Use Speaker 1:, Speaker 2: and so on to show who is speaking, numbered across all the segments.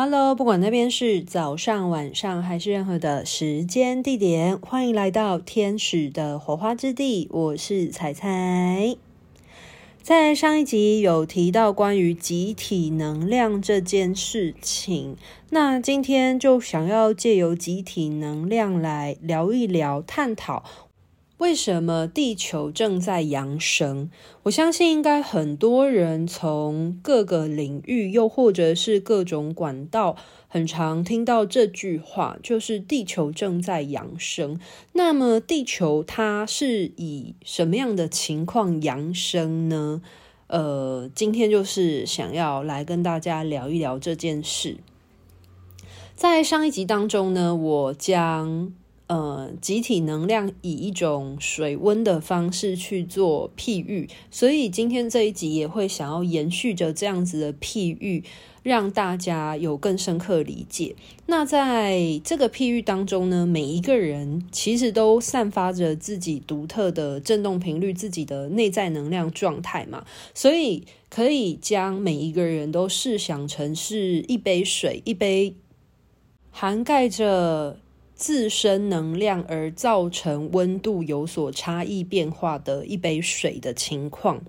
Speaker 1: Hello，不管那边是早上、晚上还是任何的时间地点，欢迎来到天使的火花之地。我是彩彩。在上一集有提到关于集体能量这件事情，那今天就想要借由集体能量来聊一聊、探讨。为什么地球正在扬升？我相信应该很多人从各个领域，又或者是各种管道，很常听到这句话，就是地球正在扬升。那么，地球它是以什么样的情况扬升呢？呃，今天就是想要来跟大家聊一聊这件事。在上一集当中呢，我将呃，集体能量以一种水温的方式去做譬喻，所以今天这一集也会想要延续着这样子的譬喻，让大家有更深刻理解。那在这个譬喻当中呢，每一个人其实都散发着自己独特的振动频率，自己的内在能量状态嘛，所以可以将每一个人都试想成是一杯水，一杯涵盖着。自身能量而造成温度有所差异变化的一杯水的情况。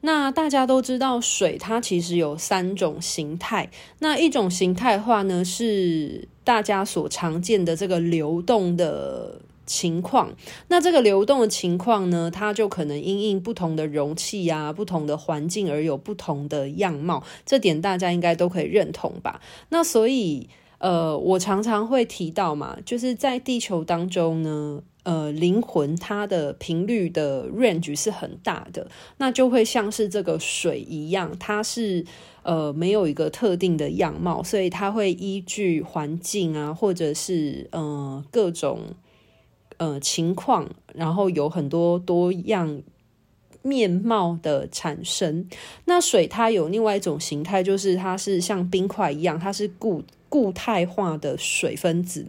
Speaker 1: 那大家都知道，水它其实有三种形态。那一种形态的话呢，是大家所常见的这个流动的情况。那这个流动的情况呢，它就可能因应不同的容器啊、不同的环境而有不同的样貌。这点大家应该都可以认同吧？那所以。呃，我常常会提到嘛，就是在地球当中呢，呃，灵魂它的频率的 range 是很大的，那就会像是这个水一样，它是呃没有一个特定的样貌，所以它会依据环境啊，或者是呃各种呃情况，然后有很多多样面貌的产生。那水它有另外一种形态，就是它是像冰块一样，它是固。固态化的水分子，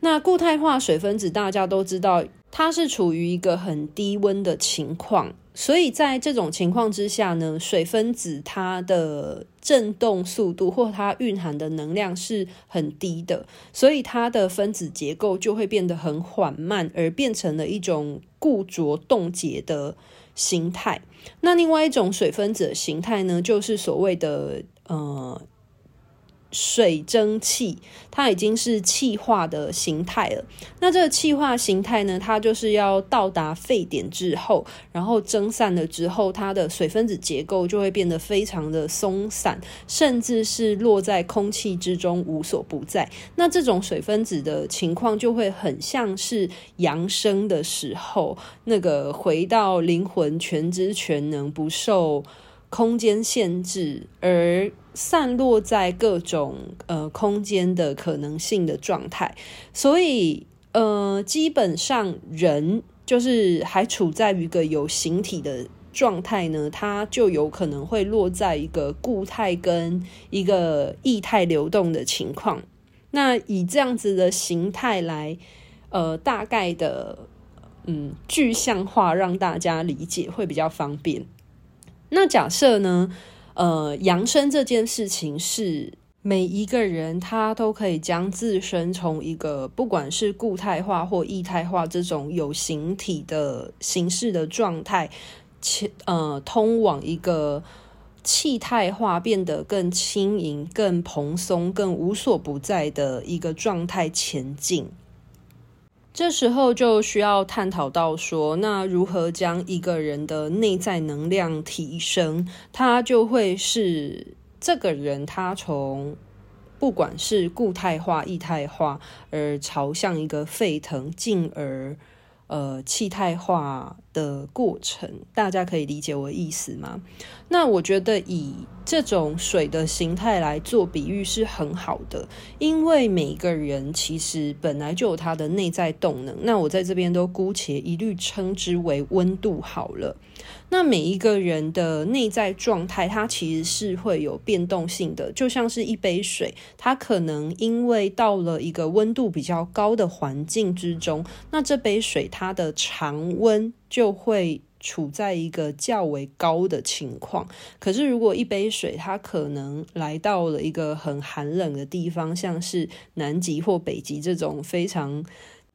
Speaker 1: 那固态化水分子大家都知道，它是处于一个很低温的情况，所以在这种情况之下呢，水分子它的振动速度或它蕴含的能量是很低的，所以它的分子结构就会变得很缓慢，而变成了一种固着冻结的形态。那另外一种水分子的形态呢，就是所谓的呃。水蒸气，它已经是气化的形态了。那这个气化形态呢，它就是要到达沸点之后，然后蒸散了之后，它的水分子结构就会变得非常的松散，甚至是落在空气之中无所不在。那这种水分子的情况就会很像是扬升的时候，那个回到灵魂全知全能，不受空间限制，而散落在各种呃空间的可能性的状态，所以呃，基本上人就是还处在一个有形体的状态呢，它就有可能会落在一个固态跟一个液态流动的情况。那以这样子的形态来呃大概的嗯具象化，让大家理解会比较方便。那假设呢，呃，扬升这件事情是每一个人他都可以将自身从一个不管是固态化或液态化这种有形体的形式的状态，前呃通往一个气态化，变得更轻盈、更蓬松、更无所不在的一个状态前进。这时候就需要探讨到说，那如何将一个人的内在能量提升？他就会是这个人，他从不管是固态化、液态化，而朝向一个沸腾，进而呃气态化的过程。大家可以理解我意思吗？那我觉得以这种水的形态来做比喻是很好的，因为每个人其实本来就有他的内在动能。那我在这边都姑且一律称之为温度好了。那每一个人的内在状态，它其实是会有变动性的，就像是一杯水，它可能因为到了一个温度比较高的环境之中，那这杯水它的常温就会处在一个较为高的情况。可是，如果一杯水它可能来到了一个很寒冷的地方，像是南极或北极这种非常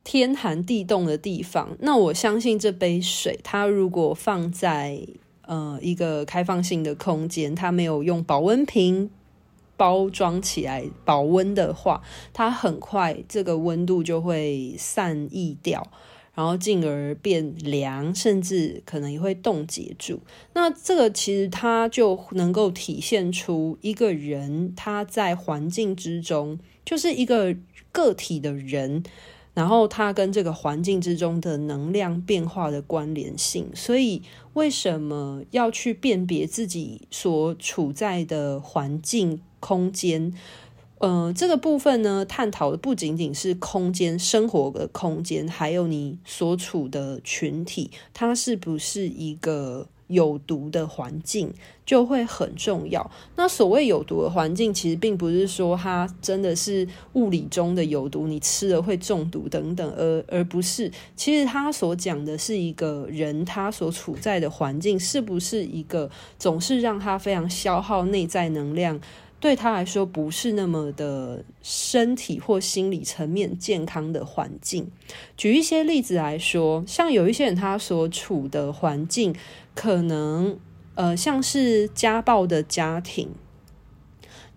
Speaker 1: 天寒地冻的地方，那我相信这杯水它如果放在呃一个开放性的空间，它没有用保温瓶包装起来保温的话，它很快这个温度就会散逸掉。然后进而变凉，甚至可能也会冻结住。那这个其实它就能够体现出一个人他在环境之中，就是一个个体的人，然后它跟这个环境之中的能量变化的关联性。所以为什么要去辨别自己所处在的环境空间？呃，这个部分呢，探讨的不仅仅是空间、生活的空间，还有你所处的群体，它是不是一个有毒的环境，就会很重要。那所谓有毒的环境，其实并不是说它真的是物理中的有毒，你吃了会中毒等等，而而不是，其实他所讲的是一个人他所处在的环境，是不是一个总是让他非常消耗内在能量。对他来说，不是那么的身体或心理层面健康的环境。举一些例子来说，像有一些人他所处的环境，可能呃像是家暴的家庭。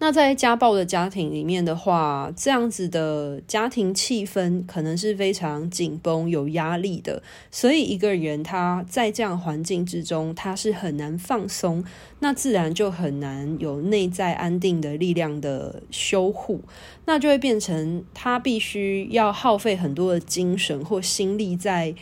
Speaker 1: 那在家暴的家庭里面的话，这样子的家庭气氛可能是非常紧绷、有压力的，所以一个人他在这样环境之中，他是很难放松，那自然就很难有内在安定的力量的修护，那就会变成他必须要耗费很多的精神或心力在。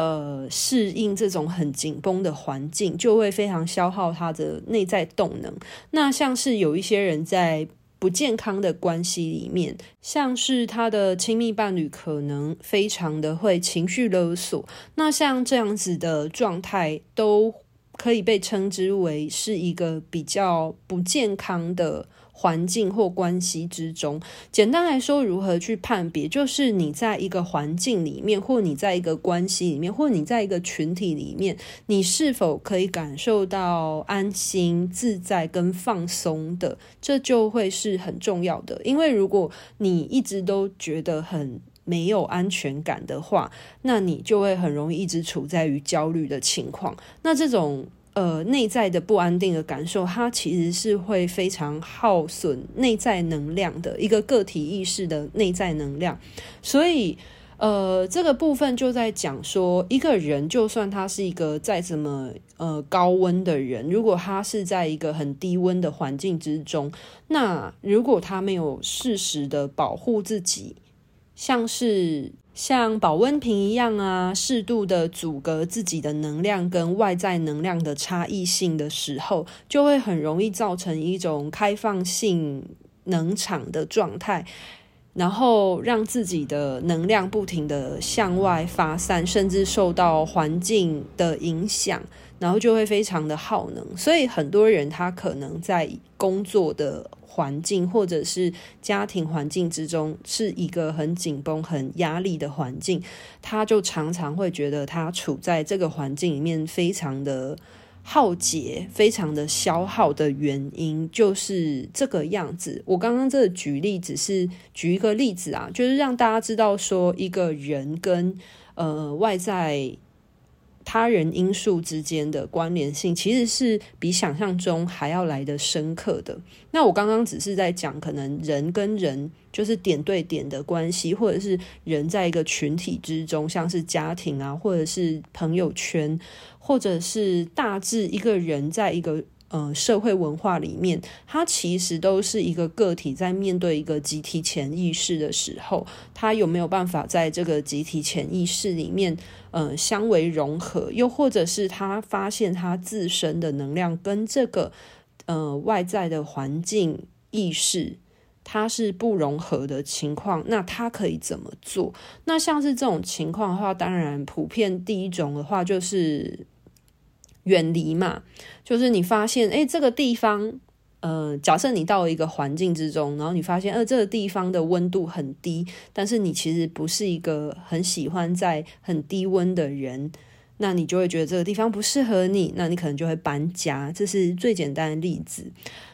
Speaker 1: 呃，适应这种很紧绷的环境，就会非常消耗他的内在动能。那像是有一些人在不健康的关系里面，像是他的亲密伴侣可能非常的会情绪勒索。那像这样子的状态，都可以被称之为是一个比较不健康的。环境或关系之中，简单来说，如何去判别？就是你在一个环境里面，或你在一个关系里面，或你在一个群体里面，你是否可以感受到安心、自在跟放松的？这就会是很重要的。因为如果你一直都觉得很没有安全感的话，那你就会很容易一直处在于焦虑的情况。那这种。呃，内在的不安定的感受，它其实是会非常耗损内在能量的一个个体意识的内在能量。所以，呃，这个部分就在讲说，一个人就算他是一个再怎么呃高温的人，如果他是在一个很低温的环境之中，那如果他没有适时的保护自己，像是。像保温瓶一样啊，适度的阻隔自己的能量跟外在能量的差异性的时候，就会很容易造成一种开放性能场的状态，然后让自己的能量不停的向外发散，甚至受到环境的影响，然后就会非常的耗能。所以很多人他可能在工作的。环境或者是家庭环境之中是一个很紧绷、很压力的环境，他就常常会觉得他处在这个环境里面非常的耗竭、非常的消耗的原因就是这个样子。我刚刚这个举例只是举一个例子啊，就是让大家知道说一个人跟呃外在。他人因素之间的关联性其实是比想象中还要来的深刻的。那我刚刚只是在讲，可能人跟人就是点对点的关系，或者是人在一个群体之中，像是家庭啊，或者是朋友圈，或者是大致一个人在一个。呃，社会文化里面，它其实都是一个个体在面对一个集体潜意识的时候，他有没有办法在这个集体潜意识里面，呃，相为融合？又或者是他发现他自身的能量跟这个呃外在的环境意识，它是不融合的情况，那他可以怎么做？那像是这种情况的话，当然普遍第一种的话就是。远离嘛，就是你发现，诶，这个地方，呃，假设你到了一个环境之中，然后你发现，呃，这个地方的温度很低，但是你其实不是一个很喜欢在很低温的人，那你就会觉得这个地方不适合你，那你可能就会搬家。这是最简单的例子。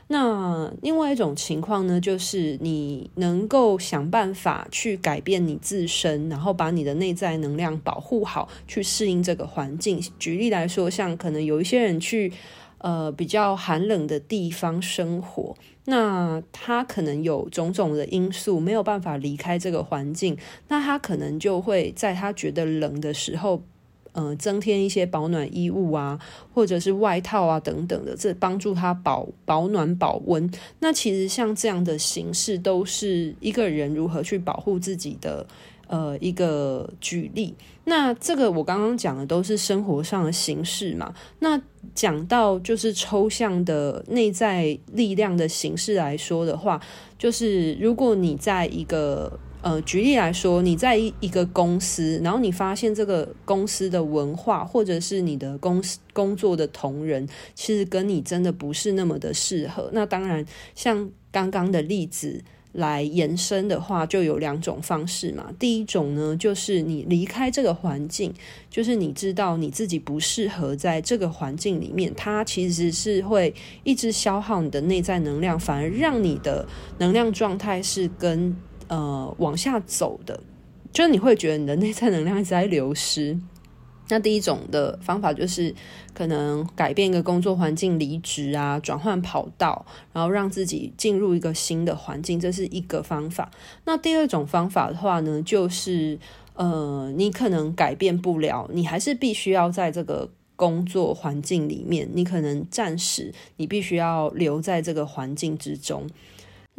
Speaker 1: 那另外一种情况呢，就是你能够想办法去改变你自身，然后把你的内在能量保护好，去适应这个环境。举例来说，像可能有一些人去呃比较寒冷的地方生活，那他可能有种种的因素没有办法离开这个环境，那他可能就会在他觉得冷的时候。呃，增添一些保暖衣物啊，或者是外套啊等等的，这帮助他保保暖保温。那其实像这样的形式，都是一个人如何去保护自己的呃一个举例。那这个我刚刚讲的都是生活上的形式嘛。那讲到就是抽象的内在力量的形式来说的话，就是如果你在一个呃，举例来说，你在一一个公司，然后你发现这个公司的文化，或者是你的公司工作的同仁，其实跟你真的不是那么的适合。那当然，像刚刚的例子来延伸的话，就有两种方式嘛。第一种呢，就是你离开这个环境，就是你知道你自己不适合在这个环境里面，它其实是会一直消耗你的内在能量，反而让你的能量状态是跟呃，往下走的，就是你会觉得你的内在能量一直在流失。那第一种的方法就是可能改变一个工作环境，离职啊，转换跑道，然后让自己进入一个新的环境，这是一个方法。那第二种方法的话呢，就是呃，你可能改变不了，你还是必须要在这个工作环境里面，你可能暂时你必须要留在这个环境之中。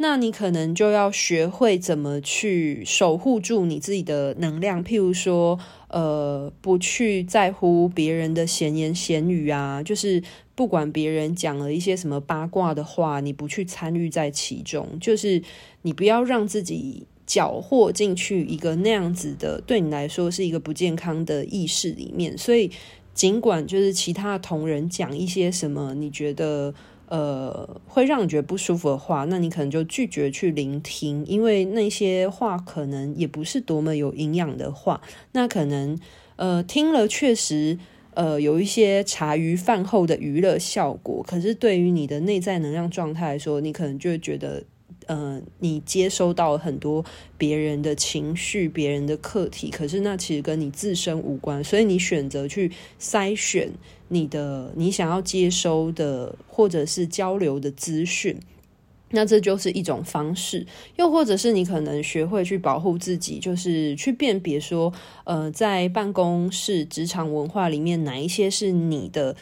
Speaker 1: 那你可能就要学会怎么去守护住你自己的能量，譬如说，呃，不去在乎别人的闲言闲语啊，就是不管别人讲了一些什么八卦的话，你不去参与在其中，就是你不要让自己搅和进去一个那样子的，对你来说是一个不健康的意识里面。所以，尽管就是其他同仁讲一些什么，你觉得。呃，会让你觉得不舒服的话，那你可能就拒绝去聆听，因为那些话可能也不是多么有营养的话。那可能呃听了确实呃有一些茶余饭后的娱乐效果，可是对于你的内在能量状态来说，你可能就会觉得。呃，你接收到很多别人的情绪、别人的课题，可是那其实跟你自身无关，所以你选择去筛选你的你想要接收的或者是交流的资讯，那这就是一种方式。又或者是你可能学会去保护自己，就是去辨别说，呃，在办公室职场文化里面，哪一些是你的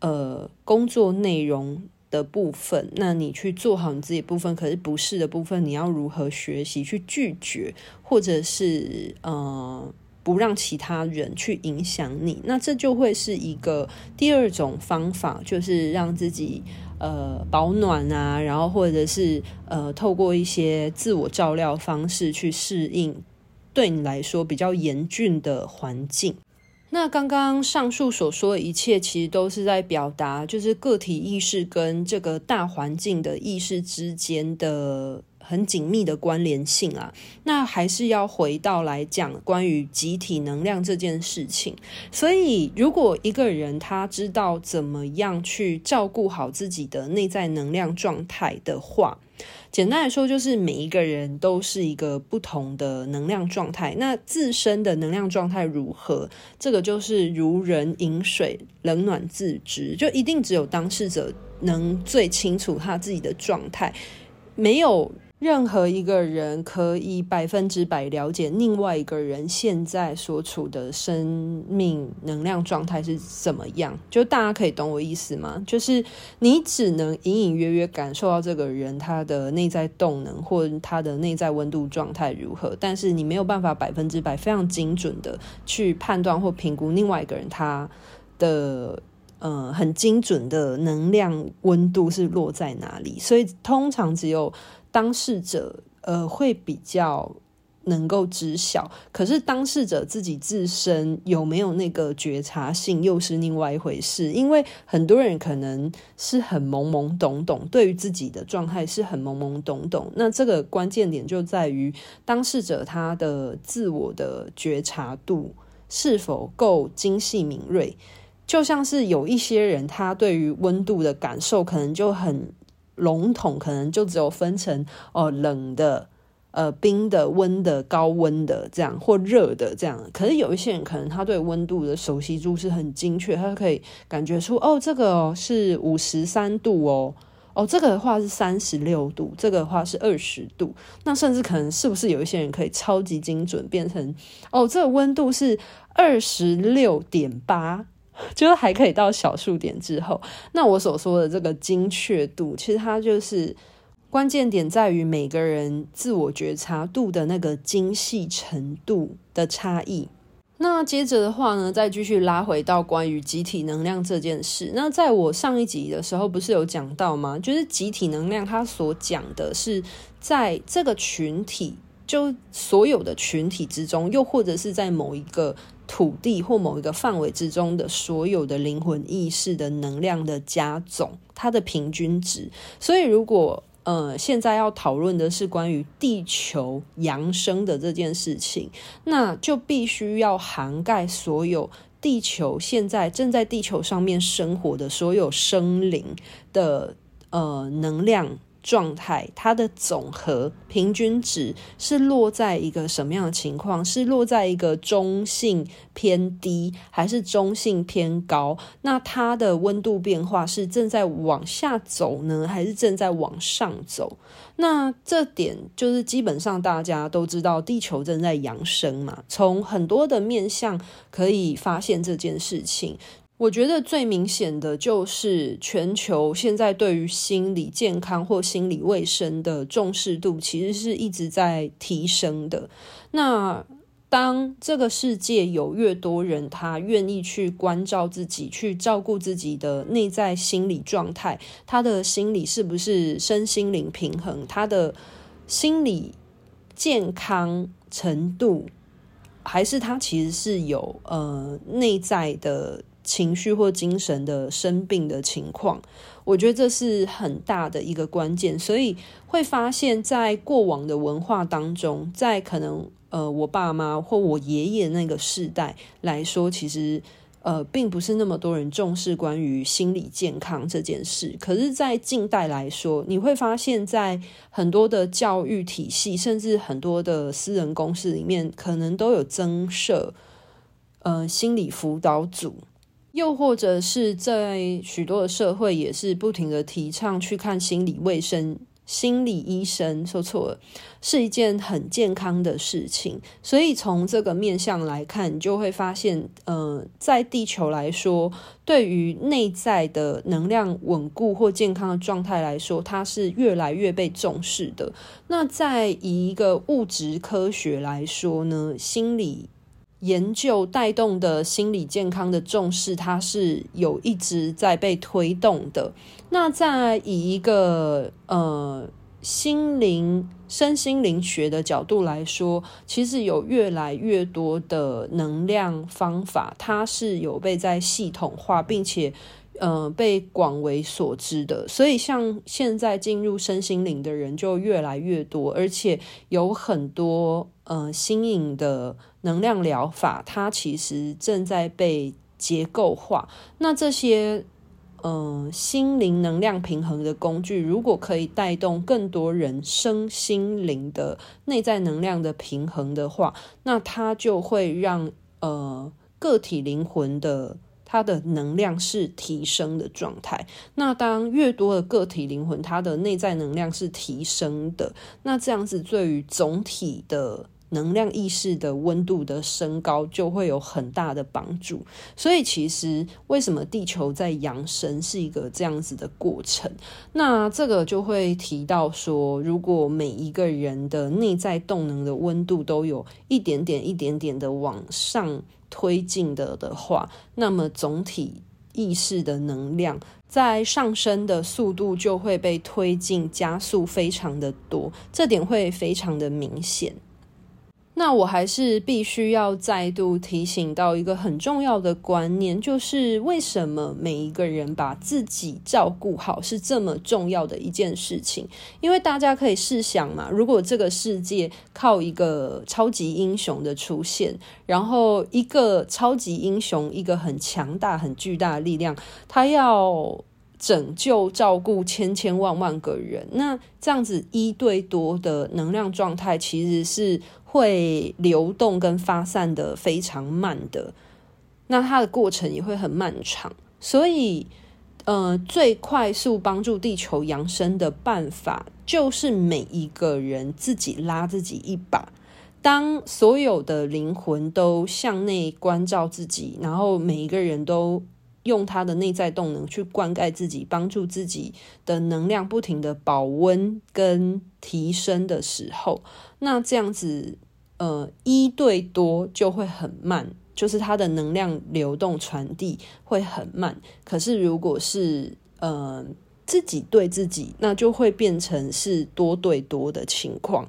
Speaker 1: 呃工作内容。的部分，那你去做好你自己部分，可是不是的部分，你要如何学习去拒绝，或者是呃不让其他人去影响你？那这就会是一个第二种方法，就是让自己呃保暖啊，然后或者是呃透过一些自我照料方式去适应对你来说比较严峻的环境。那刚刚上述所说的一切，其实都是在表达，就是个体意识跟这个大环境的意识之间的很紧密的关联性啊。那还是要回到来讲关于集体能量这件事情。所以，如果一个人他知道怎么样去照顾好自己的内在能量状态的话，简单来说，就是每一个人都是一个不同的能量状态。那自身的能量状态如何，这个就是如人饮水，冷暖自知，就一定只有当事者能最清楚他自己的状态，没有。任何一个人可以百分之百了解另外一个人现在所处的生命能量状态是怎么样，就大家可以懂我意思吗？就是你只能隐隐约约感受到这个人他的内在动能或他的内在温度状态如何，但是你没有办法百分之百非常精准的去判断或评估另外一个人他的呃很精准的能量温度是落在哪里，所以通常只有。当事者呃会比较能够知晓，可是当事者自己自身有没有那个觉察性，又是另外一回事。因为很多人可能是很懵懵懂懂，对于自己的状态是很懵懵懂懂。那这个关键点就在于当事者他的自我的觉察度是否够精细敏锐。就像是有一些人，他对于温度的感受可能就很笼统，可能就只有分成哦冷的。呃，冰的、温的、高温的这样，或热的这样。可是有一些人可能他对温度的熟悉度是很精确，他可以感觉出哦，这个是五十三度哦，哦，这个的话是三十六度，这个的话是二十度。那甚至可能是不是有一些人可以超级精准变成哦，这个温度是二十六点八，就是还可以到小数点之后。那我所说的这个精确度，其实它就是。关键点在于每个人自我觉察度的那个精细程度的差异。那接着的话呢，再继续拉回到关于集体能量这件事。那在我上一集的时候，不是有讲到吗？就是集体能量，它所讲的是在这个群体，就所有的群体之中，又或者是在某一个土地或某一个范围之中的所有的灵魂意识的能量的加总，它的平均值。所以如果呃，现在要讨论的是关于地球扬升的这件事情，那就必须要涵盖所有地球现在正在地球上面生活的所有生灵的呃能量。状态，它的总和平均值是落在一个什么样的情况？是落在一个中性偏低，还是中性偏高？那它的温度变化是正在往下走呢，还是正在往上走？那这点就是基本上大家都知道，地球正在扬升嘛。从很多的面向可以发现这件事情。我觉得最明显的就是全球现在对于心理健康或心理卫生的重视度，其实是一直在提升的。那当这个世界有越多人他愿意去关照自己，去照顾自己的内在心理状态，他的心理是不是身心灵平衡，他的心理健康程度，还是他其实是有呃内在的。情绪或精神的生病的情况，我觉得这是很大的一个关键。所以会发现，在过往的文化当中，在可能呃我爸妈或我爷爷那个世代来说，其实呃并不是那么多人重视关于心理健康这件事。可是，在近代来说，你会发现在很多的教育体系，甚至很多的私人公司里面，可能都有增设呃心理辅导组。又或者是在许多的社会，也是不停的提倡去看心理卫生、心理医生。说错了，是一件很健康的事情。所以从这个面向来看，你就会发现，呃，在地球来说，对于内在的能量稳固或健康的状态来说，它是越来越被重视的。那在以一个物质科学来说呢，心理。研究带动的心理健康的重视，它是有一直在被推动的。那在以一个呃心灵、身心灵学的角度来说，其实有越来越多的能量方法，它是有被在系统化，并且呃被广为所知的。所以，像现在进入身心灵的人就越来越多，而且有很多呃新颖的。能量疗法，它其实正在被结构化。那这些，呃，心灵能量平衡的工具，如果可以带动更多人身心灵的内在能量的平衡的话，那它就会让呃个体灵魂的它的能量是提升的状态。那当越多的个体灵魂，它的内在能量是提升的，那这样子对于总体的。能量意识的温度的升高就会有很大的帮助，所以其实为什么地球在扬升是一个这样子的过程？那这个就会提到说，如果每一个人的内在动能的温度都有一点点、一点点的往上推进的的话，那么总体意识的能量在上升的速度就会被推进加速非常的多，这点会非常的明显。那我还是必须要再度提醒到一个很重要的观念，就是为什么每一个人把自己照顾好是这么重要的一件事情？因为大家可以试想嘛，如果这个世界靠一个超级英雄的出现，然后一个超级英雄，一个很强大、很巨大的力量，他要拯救、照顾千千万万个人，那这样子一对多的能量状态，其实是。会流动跟发散的非常慢的，那它的过程也会很漫长。所以，呃，最快速帮助地球扬升的办法，就是每一个人自己拉自己一把。当所有的灵魂都向内关照自己，然后每一个人都。用他的内在动能去灌溉自己，帮助自己的能量不停的保温跟提升的时候，那这样子，呃，一对多就会很慢，就是它的能量流动传递会很慢。可是如果是呃自己对自己，那就会变成是多对多的情况。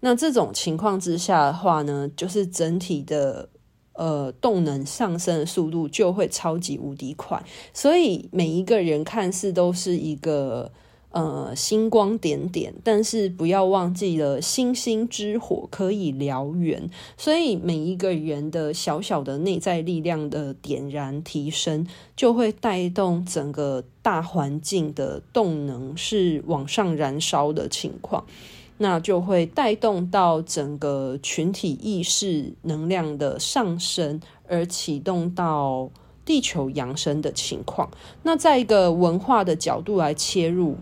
Speaker 1: 那这种情况之下的话呢，就是整体的。呃，动能上升的速度就会超级无敌快，所以每一个人看似都是一个呃星光点点，但是不要忘记了星星之火可以燎原，所以每一个人的小小的内在力量的点燃提升，就会带动整个大环境的动能是往上燃烧的情况。那就会带动到整个群体意识能量的上升，而启动到地球扬升的情况。那在一个文化的角度来切入，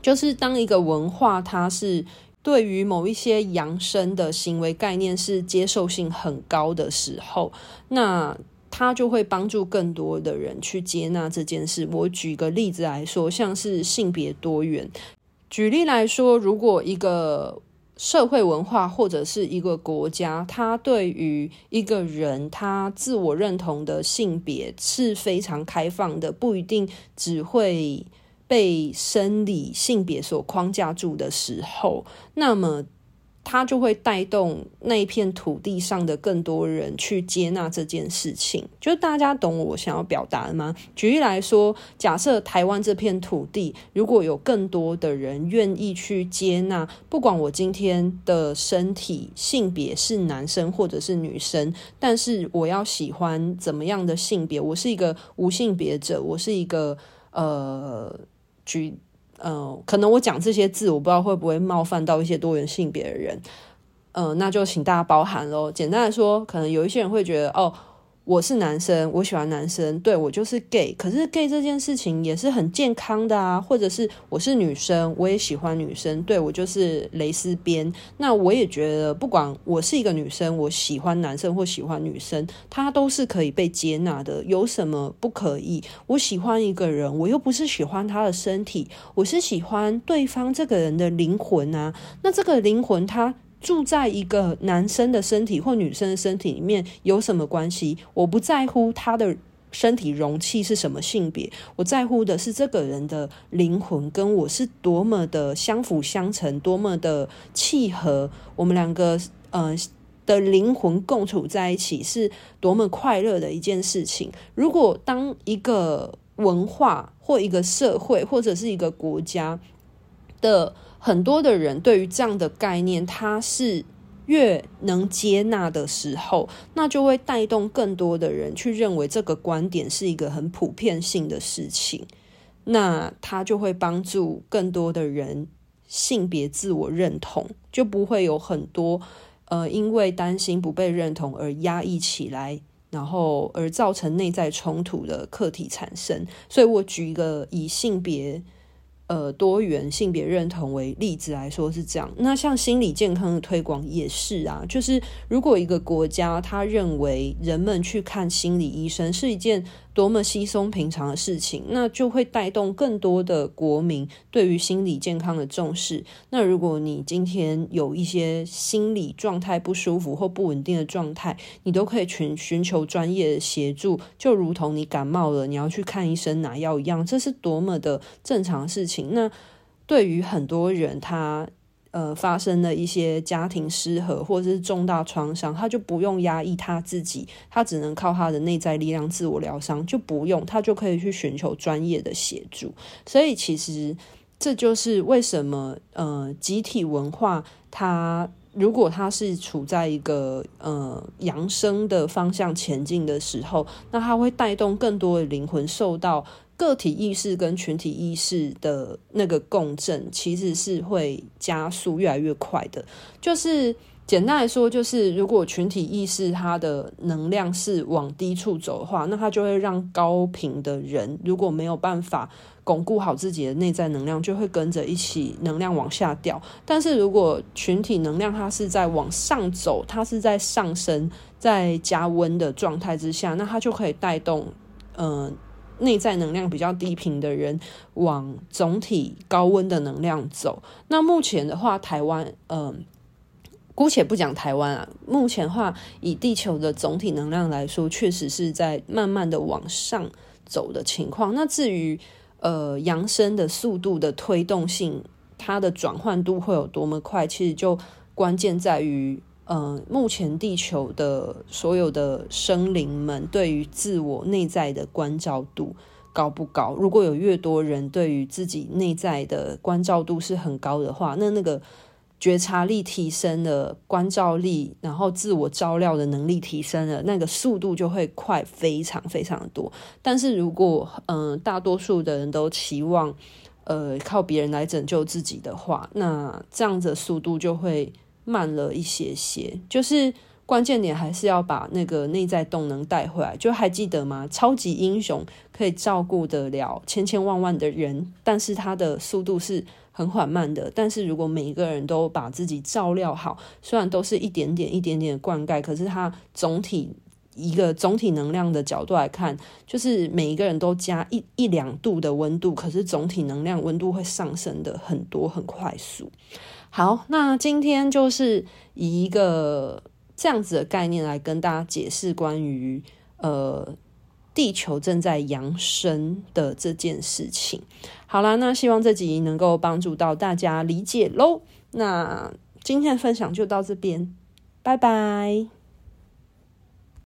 Speaker 1: 就是当一个文化它是对于某一些扬升的行为概念是接受性很高的时候，那它就会帮助更多的人去接纳这件事。我举个例子来说，像是性别多元。举例来说，如果一个社会文化或者是一个国家，它对于一个人他自我认同的性别是非常开放的，不一定只会被生理性别所框架住的时候，那么。它就会带动那一片土地上的更多人去接纳这件事情，就大家懂我想要表达的吗？举例来说，假设台湾这片土地如果有更多的人愿意去接纳，不管我今天的身体性别是男生或者是女生，但是我要喜欢怎么样的性别，我是一个无性别者，我是一个呃举。呃，可能我讲这些字，我不知道会不会冒犯到一些多元性别的人，嗯，那就请大家包涵喽。简单来说，可能有一些人会觉得，哦。我是男生，我喜欢男生，对，我就是 gay。可是 gay 这件事情也是很健康的啊，或者是我是女生，我也喜欢女生，对，我就是蕾丝边。那我也觉得，不管我是一个女生，我喜欢男生或喜欢女生，他都是可以被接纳的。有什么不可以？我喜欢一个人，我又不是喜欢他的身体，我是喜欢对方这个人的灵魂啊。那这个灵魂他。住在一个男生的身体或女生的身体里面有什么关系？我不在乎他的身体容器是什么性别，我在乎的是这个人的灵魂跟我是多么的相辅相成，多么的契合。我们两个呃的灵魂共处在一起是多么快乐的一件事情。如果当一个文化或一个社会或者是一个国家的。很多的人对于这样的概念，他是越能接纳的时候，那就会带动更多的人去认为这个观点是一个很普遍性的事情。那他就会帮助更多的人性别自我认同，就不会有很多呃因为担心不被认同而压抑起来，然后而造成内在冲突的课题产生。所以我举一个以性别。呃，多元性别认同为例子来说是这样。那像心理健康的推广也是啊，就是如果一个国家他认为人们去看心理医生是一件多么稀松平常的事情，那就会带动更多的国民对于心理健康的重视。那如果你今天有一些心理状态不舒服或不稳定的状态，你都可以寻寻求专业的协助，就如同你感冒了，你要去看医生拿药一样，这是多么的正常的事情。那对于很多人，他呃发生了一些家庭失和或者是重大创伤，他就不用压抑他自己，他只能靠他的内在力量自我疗伤，就不用他就可以去寻求专业的协助。所以其实这就是为什么呃集体文化它。如果他是处在一个呃扬升的方向前进的时候，那他会带动更多的灵魂受到个体意识跟群体意识的那个共振，其实是会加速越来越快的。就是简单来说，就是如果群体意识它的能量是往低处走的话，那它就会让高频的人如果没有办法。巩固好自己的内在能量，就会跟着一起能量往下掉。但是如果群体能量它是在往上走，它是在上升、在加温的状态之下，那它就可以带动，呃，内在能量比较低频的人往总体高温的能量走。那目前的话，台湾，嗯、姑且不讲台湾啊，目前的话，以地球的总体能量来说，确实是在慢慢的往上走的情况。那至于呃，扬升的速度的推动性，它的转换度会有多么快？其实就关键在于，呃，目前地球的所有的生灵们对于自我内在的关照度高不高？如果有越多人对于自己内在的关照度是很高的话，那那个。觉察力提升了，关照力，然后自我照料的能力提升了，那个速度就会快非常非常的多。但是如果嗯、大多数的人都期望呃靠别人来拯救自己的话，那这样子的速度就会慢了一些些。就是关键点还是要把那个内在动能带回来。就还记得吗？超级英雄可以照顾得了千千万万的人，但是他的速度是。很缓慢的，但是如果每一个人都把自己照料好，虽然都是一点点、一点点灌溉，可是它总体一个总体能量的角度来看，就是每一个人都加一一两度的温度，可是总体能量温度会上升的很多、很快速。好，那今天就是以一个这样子的概念来跟大家解释关于呃。地球正在扬升的这件事情，好啦，那希望这集能够帮助到大家理解喽。那今天的分享就到这边，拜拜。